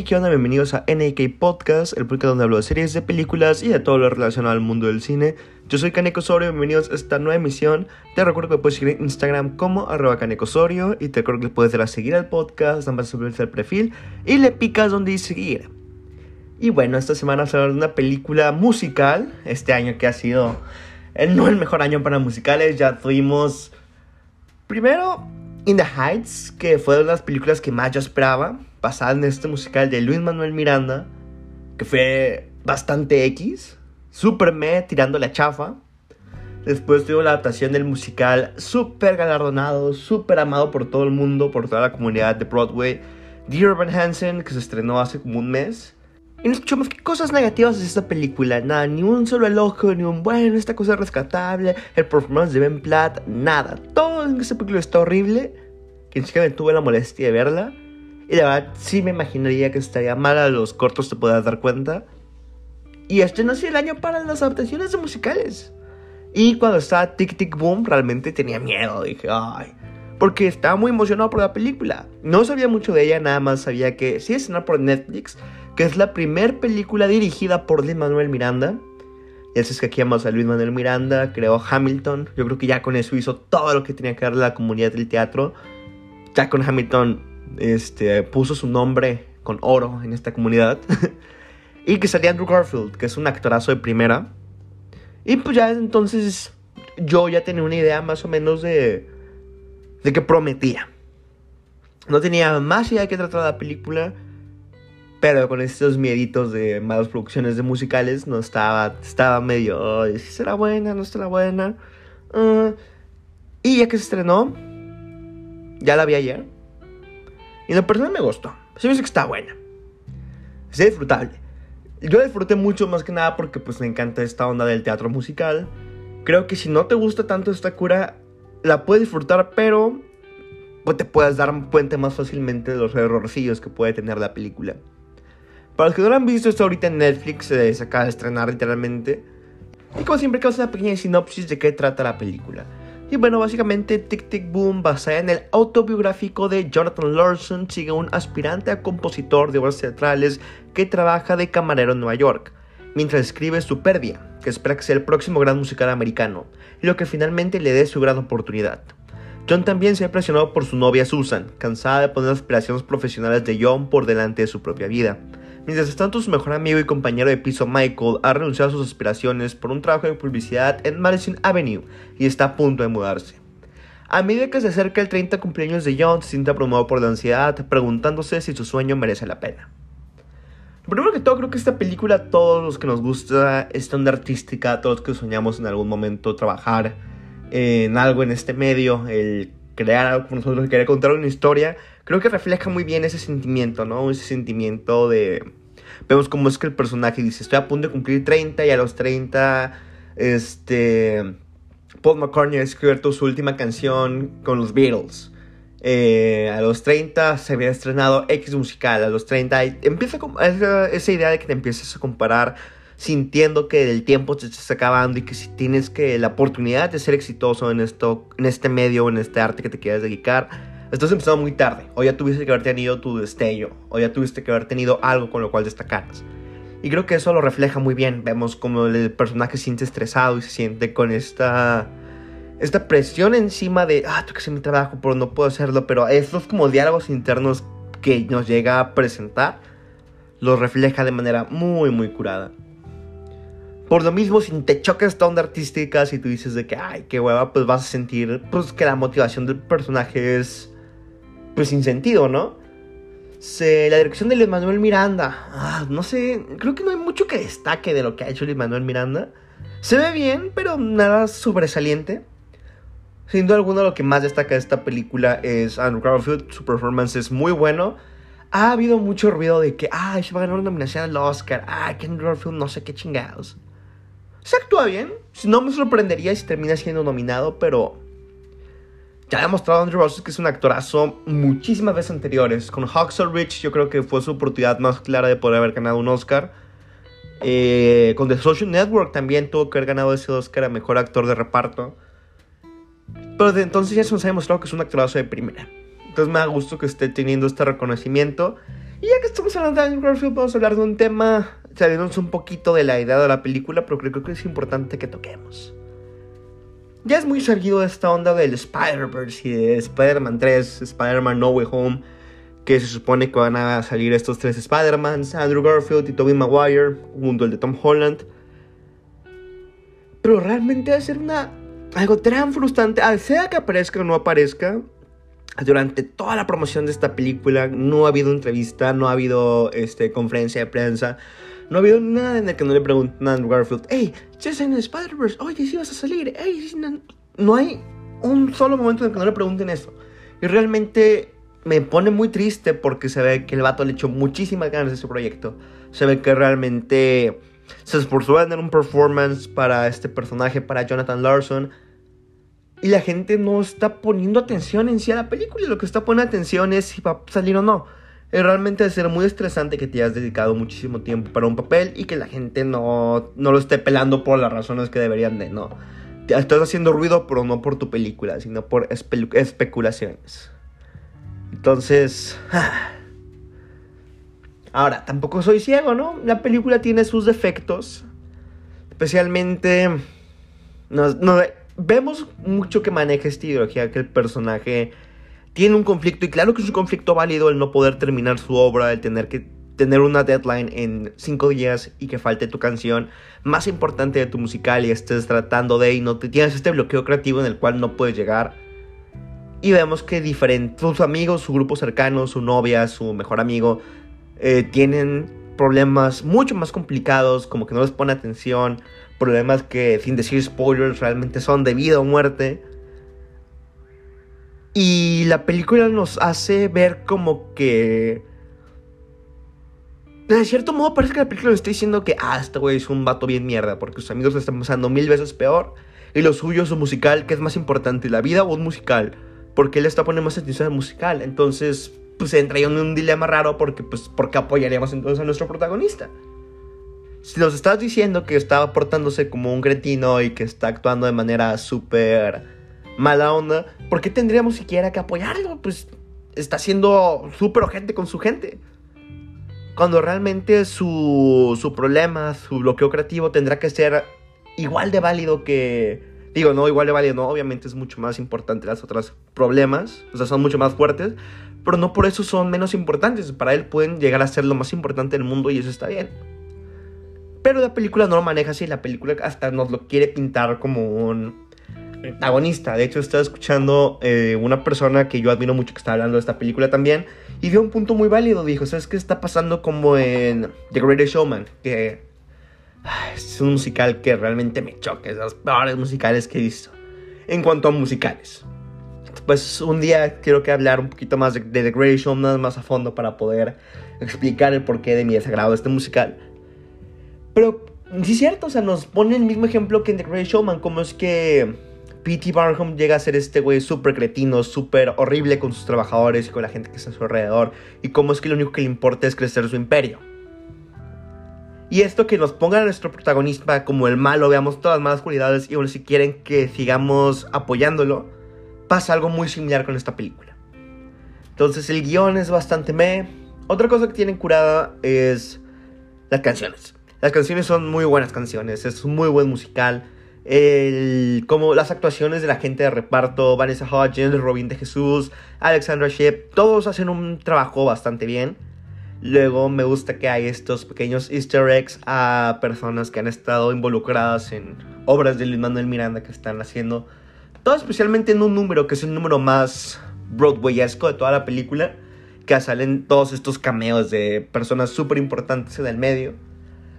¿Y qué onda? Bienvenidos a NAK Podcast, el podcast donde hablo de series, de películas y de todo lo relacionado al mundo del cine. Yo soy Kaneko Osorio, bienvenidos a esta nueva emisión. Te recuerdo que puedes seguir en Instagram como arroba Osorio y te recuerdo que puedes dar a seguir al podcast, nada más al perfil y le picas donde seguir. Y bueno, esta semana vamos a hablar de una película musical, este año que ha sido el, no el mejor año para musicales, ya tuvimos primero In the Heights, que fue de las películas que más yo esperaba basada en este musical de Luis Manuel Miranda, que fue bastante X, super me tirando la chafa. Después tuvo la adaptación del musical súper galardonado, súper amado por todo el mundo, por toda la comunidad de Broadway, Dear Evan Hansen, que se estrenó hace como un mes. Y no escuchamos qué cosas negativas de esta película. Nada, ni un solo elogio, ni un bueno, esta cosa es rescatable, el performance de Ben Platt, nada. Todo en esta película está horrible. Que ni siquiera tuve la molestia de verla. Y la verdad, sí me imaginaría que estaría mal a los cortos, te puedas dar cuenta. Y este no es el año para las adaptaciones de musicales. Y cuando estaba Tic Tic Boom, realmente tenía miedo. Dije, ay. Porque estaba muy emocionado por la película. No sabía mucho de ella, nada más sabía que sí es una por Netflix, que es la primera película dirigida por Luis Manuel Miranda. Ya sabes que aquí vamos a Luis Manuel Miranda, creó Hamilton. Yo creo que ya con eso hizo todo lo que tenía que darle la comunidad del teatro. Ya con Hamilton este, puso su nombre con oro en esta comunidad. y que salía Andrew Garfield, que es un actorazo de primera. Y pues ya entonces yo ya tenía una idea más o menos de, de que prometía. No tenía más idea de qué trataba la película, pero con estos mieditos de malas producciones de musicales no estaba, estaba medio, será buena, no será buena. Uh, y ya que se estrenó, ya la vi ayer. Y la persona me gustó. Se me dice que está buena. Es disfrutable. Yo disfruté mucho más que nada porque pues me encanta esta onda del teatro musical. Creo que si no te gusta tanto esta cura, la puedes disfrutar, pero pues, te puedes dar un puente más fácilmente de los errorcillos que puede tener la película. Para los que no lo han visto, está ahorita en Netflix, se acaba de estrenar literalmente. Y como siempre, causa una pequeña sinopsis de qué trata la película. Y bueno, básicamente Tic Tic Boom, basada en el autobiográfico de Jonathan Larson, sigue un aspirante a compositor de obras teatrales que trabaja de camarero en Nueva York, mientras escribe Superbia, que espera que sea el próximo gran musical americano, y lo que finalmente le dé su gran oportunidad. John también se ha presionado por su novia Susan, cansada de poner las aspiraciones profesionales de John por delante de su propia vida. Mientras tanto, su mejor amigo y compañero de piso Michael ha renunciado a sus aspiraciones por un trabajo de publicidad en Madison Avenue y está a punto de mudarse. A medida que se acerca el 30 cumpleaños de John, se siente abrumado por la ansiedad, preguntándose si su sueño merece la pena. Primero que todo, creo que esta película, todos los que nos gusta esta onda artística, todos los que soñamos en algún momento trabajar en algo en este medio, el crear algo con nosotros, querer contar una historia, creo que refleja muy bien ese sentimiento, ¿no? Ese sentimiento de... Vemos cómo es que el personaje dice, estoy a punto de cumplir 30 y a los 30, este... Paul McCartney ha escrito su última canción con los Beatles. Eh, a los 30 se había estrenado X musical, a los 30 empieza esa, idea de que te empiezas a comparar sintiendo que el tiempo te está acabando y que si tienes que la oportunidad de ser exitoso en esto, en este medio, en este arte que te quieras dedicar, estás empezando muy tarde. O ya tuviste que haber tenido tu destello, o ya tuviste que haber tenido algo con lo cual destacaras. Y creo que eso lo refleja muy bien. Vemos como el personaje siente estresado y se siente con esta esta presión encima de, ah, tengo que hacer mi trabajo, pero no puedo hacerlo. Pero estos como diálogos internos que nos llega a presentar, los refleja de manera muy, muy curada. Por lo mismo, si te choca esta onda artística, si tú dices de que, ay, qué hueva, pues vas a sentir pues, que la motivación del personaje es, pues, sin sentido, ¿no? La dirección de Luis Manuel Miranda, ah, no sé, creo que no hay mucho que destaque de lo que ha hecho Luis Manuel Miranda. Se ve bien, pero nada sobresaliente. Sin duda alguna, lo que más destaca de esta película es Andrew Garfield. Su performance es muy bueno. Ha habido mucho ruido de que, ay, se va a ganar una nominación al Oscar. Ay, que Andrew Garfield no sé qué chingados. Se actúa bien. No me sorprendería si termina siendo nominado, pero ya ha demostrado Andrew Rosses que es un actorazo muchísimas veces anteriores. Con Hacksaw Rich yo creo que fue su oportunidad más clara de poder haber ganado un Oscar. Eh, con The Social Network también tuvo que haber ganado ese Oscar a Mejor Actor de Reparto. Pero desde entonces ya se nos ha demostrado que es un actorazo de primera. Entonces me da gusto que esté teniendo este reconocimiento. Y ya que estamos hablando de Andrew Garfield, vamos a hablar de un tema, saliéndonos un poquito de la idea de la película, pero creo que es importante que toquemos. Ya es muy seguido esta onda del Spider-Verse y de Spider-Man 3, Spider-Man No Way Home, que se supone que van a salir estos tres Spider-Mans, Andrew Garfield y Tobey Maguire, junto al de Tom Holland. Pero realmente va a ser una, algo tan frustrante, sea que aparezca o no aparezca, durante toda la promoción de esta película no ha habido entrevista, no ha habido este, conferencia de prensa, no ha habido nada en el que no le pregunten a Andrew Garfield, hey, ya en Spider-Verse, oye, si vas a salir, hey, no... hay un solo momento en el que no le pregunten eso. Y realmente me pone muy triste porque se ve que el vato le echó muchísimas ganas de su proyecto. Se ve que realmente se esforzó en dar un performance para este personaje, para Jonathan Larson y la gente no está poniendo atención en sí a la película. Lo que está poniendo atención es si va a salir o no. Es realmente debe ser muy estresante que te hayas dedicado muchísimo tiempo para un papel y que la gente no, no lo esté pelando por las razones que deberían de. No. Estás haciendo ruido, pero no por tu película, sino por especulaciones. Entonces. Ahora, tampoco soy ciego, ¿no? La película tiene sus defectos. Especialmente. No, no, vemos mucho que maneja esta ideología, que el personaje tiene un conflicto, y claro que es un conflicto válido el no poder terminar su obra, el tener que tener una deadline en cinco días y que falte tu canción más importante de tu musical y estés tratando de y no te tienes este bloqueo creativo en el cual no puedes llegar. Y vemos que diferentes, sus amigos, su grupo cercano, su novia, su mejor amigo, eh, tienen problemas mucho más complicados, como que no les pone atención, problemas que, sin decir spoilers, realmente son de vida o muerte. Y la película nos hace ver como que... De cierto modo parece que la película nos está diciendo que, ah, este güey es un vato bien mierda, porque sus amigos le están pasando mil veces peor. Y lo suyo es un musical, que es más importante, la vida o un musical. Porque él está poniendo más atención al musical. Entonces, pues entra en un dilema raro porque, pues, ¿por qué apoyaríamos entonces a nuestro protagonista? si nos estás diciendo que está portándose como un cretino y que está actuando de manera súper mala onda, ¿por qué tendríamos siquiera que apoyarlo? Pues está siendo súper ojente con su gente. Cuando realmente su, su problema, su bloqueo creativo tendrá que ser igual de válido que... Digo, no, igual de válido, no, obviamente es mucho más importante las otras problemas, o sea, son mucho más fuertes, pero no por eso son menos importantes. Para él pueden llegar a ser lo más importante del mundo y eso está bien. Pero la película no lo maneja así, la película hasta nos lo quiere pintar como un antagonista. De hecho, estaba escuchando eh, una persona que yo admiro mucho que está hablando de esta película también y dio un punto muy válido. Dijo, ¿sabes qué está pasando como en The Greatest Showman? Que es un musical que realmente me choca, es de los peores musicales que he visto. En cuanto a musicales. Pues un día quiero que hablar un poquito más de, The Greatest Showman más a fondo para poder explicar el porqué de mi desagrado de este musical. Pero sí es cierto, o sea, nos pone el mismo ejemplo que en The Great Showman, como es que P.T. Barnum llega a ser este güey súper cretino, súper horrible con sus trabajadores y con la gente que está a su alrededor, y cómo es que lo único que le importa es crecer su imperio. Y esto que nos ponga a nuestro protagonista como el malo, veamos todas las malas cualidades y si quieren que sigamos apoyándolo, pasa algo muy similar con esta película. Entonces el guion es bastante meh. Otra cosa que tienen curada es las canciones. Las canciones son muy buenas canciones, es un muy buen musical. El, como las actuaciones de la gente de reparto, Vanessa Hudgens, Robin de Jesús, Alexandra Shep, todos hacen un trabajo bastante bien. Luego me gusta que hay estos pequeños easter eggs a personas que han estado involucradas en obras de Luis Manuel Miranda que están haciendo. Todo especialmente en un número que es el número más Broadwayesco de toda la película. Que salen todos estos cameos de personas súper importantes en el medio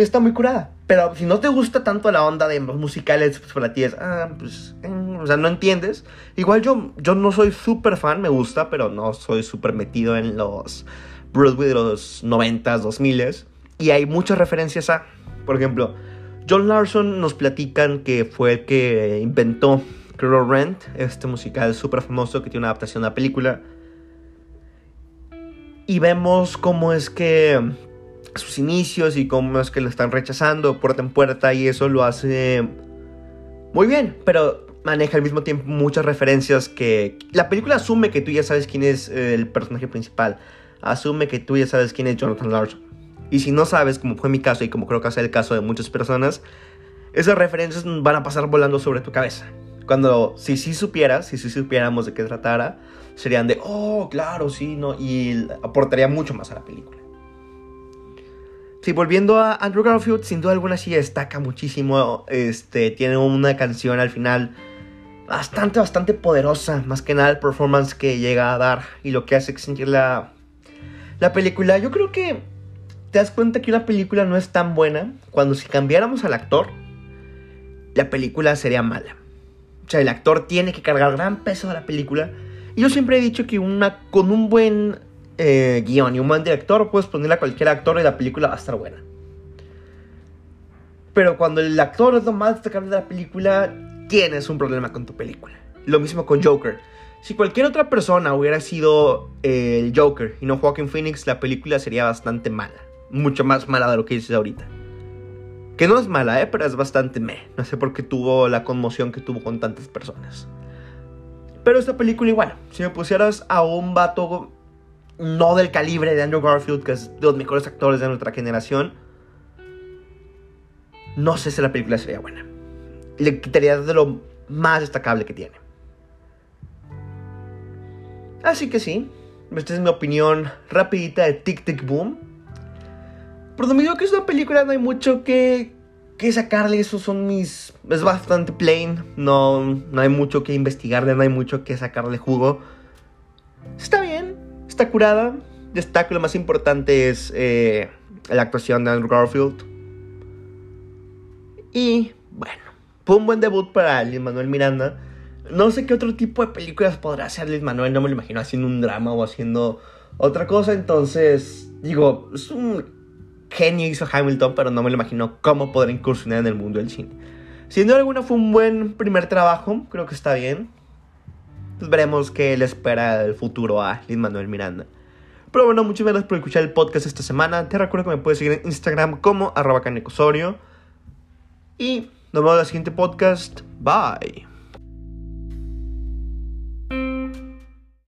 está muy curada. Pero si no te gusta tanto la onda de musicales, pues para ti es, ah, pues, eh, o sea, no entiendes. Igual yo, yo no soy súper fan, me gusta, pero no soy súper metido en los Broadway de los 90s, 2000 Y hay muchas referencias a, por ejemplo, John Larson nos platican que fue el que inventó Crow Rent, este musical súper famoso que tiene una adaptación a la película. Y vemos cómo es que sus inicios y cómo es que lo están rechazando puerta en puerta y eso lo hace muy bien, pero maneja al mismo tiempo muchas referencias que la película asume que tú ya sabes quién es eh, el personaje principal. asume que tú ya sabes quién es Jonathan Larson. Y si no sabes, como fue mi caso y como creo que ser el caso de muchas personas, esas referencias van a pasar volando sobre tu cabeza. Cuando, si sí supieras, si sí supiéramos de qué tratara, serían de, oh, claro, sí, no, y aportaría mucho más a la película. Sí, volviendo a Andrew Garfield, sin duda alguna sí destaca muchísimo. Este, tiene una canción al final bastante, bastante poderosa. Más que nada el performance que llega a dar y lo que hace sentir la, la película. Yo creo que te das cuenta que una película no es tan buena cuando si cambiáramos al actor, la película sería mala. O sea, el actor tiene que cargar gran peso de la película. Y yo siempre he dicho que una, con un buen eh, guion y un buen director, puedes ponerle a cualquier actor y la película va a estar buena. Pero cuando el actor es lo más destacable de la película, tienes un problema con tu película. Lo mismo con Joker. Si cualquier otra persona hubiera sido eh, el Joker y no Joaquin Phoenix, la película sería bastante mala. Mucho más mala de lo que dices ahorita. Que no es mala, ¿eh? pero es bastante meh. No sé por qué tuvo la conmoción que tuvo con tantas personas. Pero esta película igual. Si me pusieras a un vato no del calibre de Andrew Garfield, que es de los mejores actores de nuestra generación, no sé si la película sería buena. Le quitaría de lo más destacable que tiene. Así que sí, esta es mi opinión rapidita de Tic Tic Boom. Pero me digo que es una película, no hay mucho que, que sacarle. Esos son mis. Es bastante plain. No, no hay mucho que investigarle, no hay mucho que sacarle jugo. Está bien, está curada. Destaco lo más importante es eh, la actuación de Andrew Garfield. Y bueno, fue un buen debut para Lin Manuel Miranda. No sé qué otro tipo de películas podrá hacer Lin Manuel. No me lo imagino haciendo un drama o haciendo otra cosa. Entonces, digo, es un genio hizo Hamilton, pero no me lo imagino cómo podrá incursionar en el mundo del cine. Sin duda alguna fue un buen primer trabajo. Creo que está bien. Veremos qué le espera el futuro a Lin Manuel Miranda. Pero bueno, muchas gracias por escuchar el podcast esta semana. Te recuerdo que me puedes seguir en Instagram como arroba canecosorio. Y nos vemos en el siguiente podcast. Bye.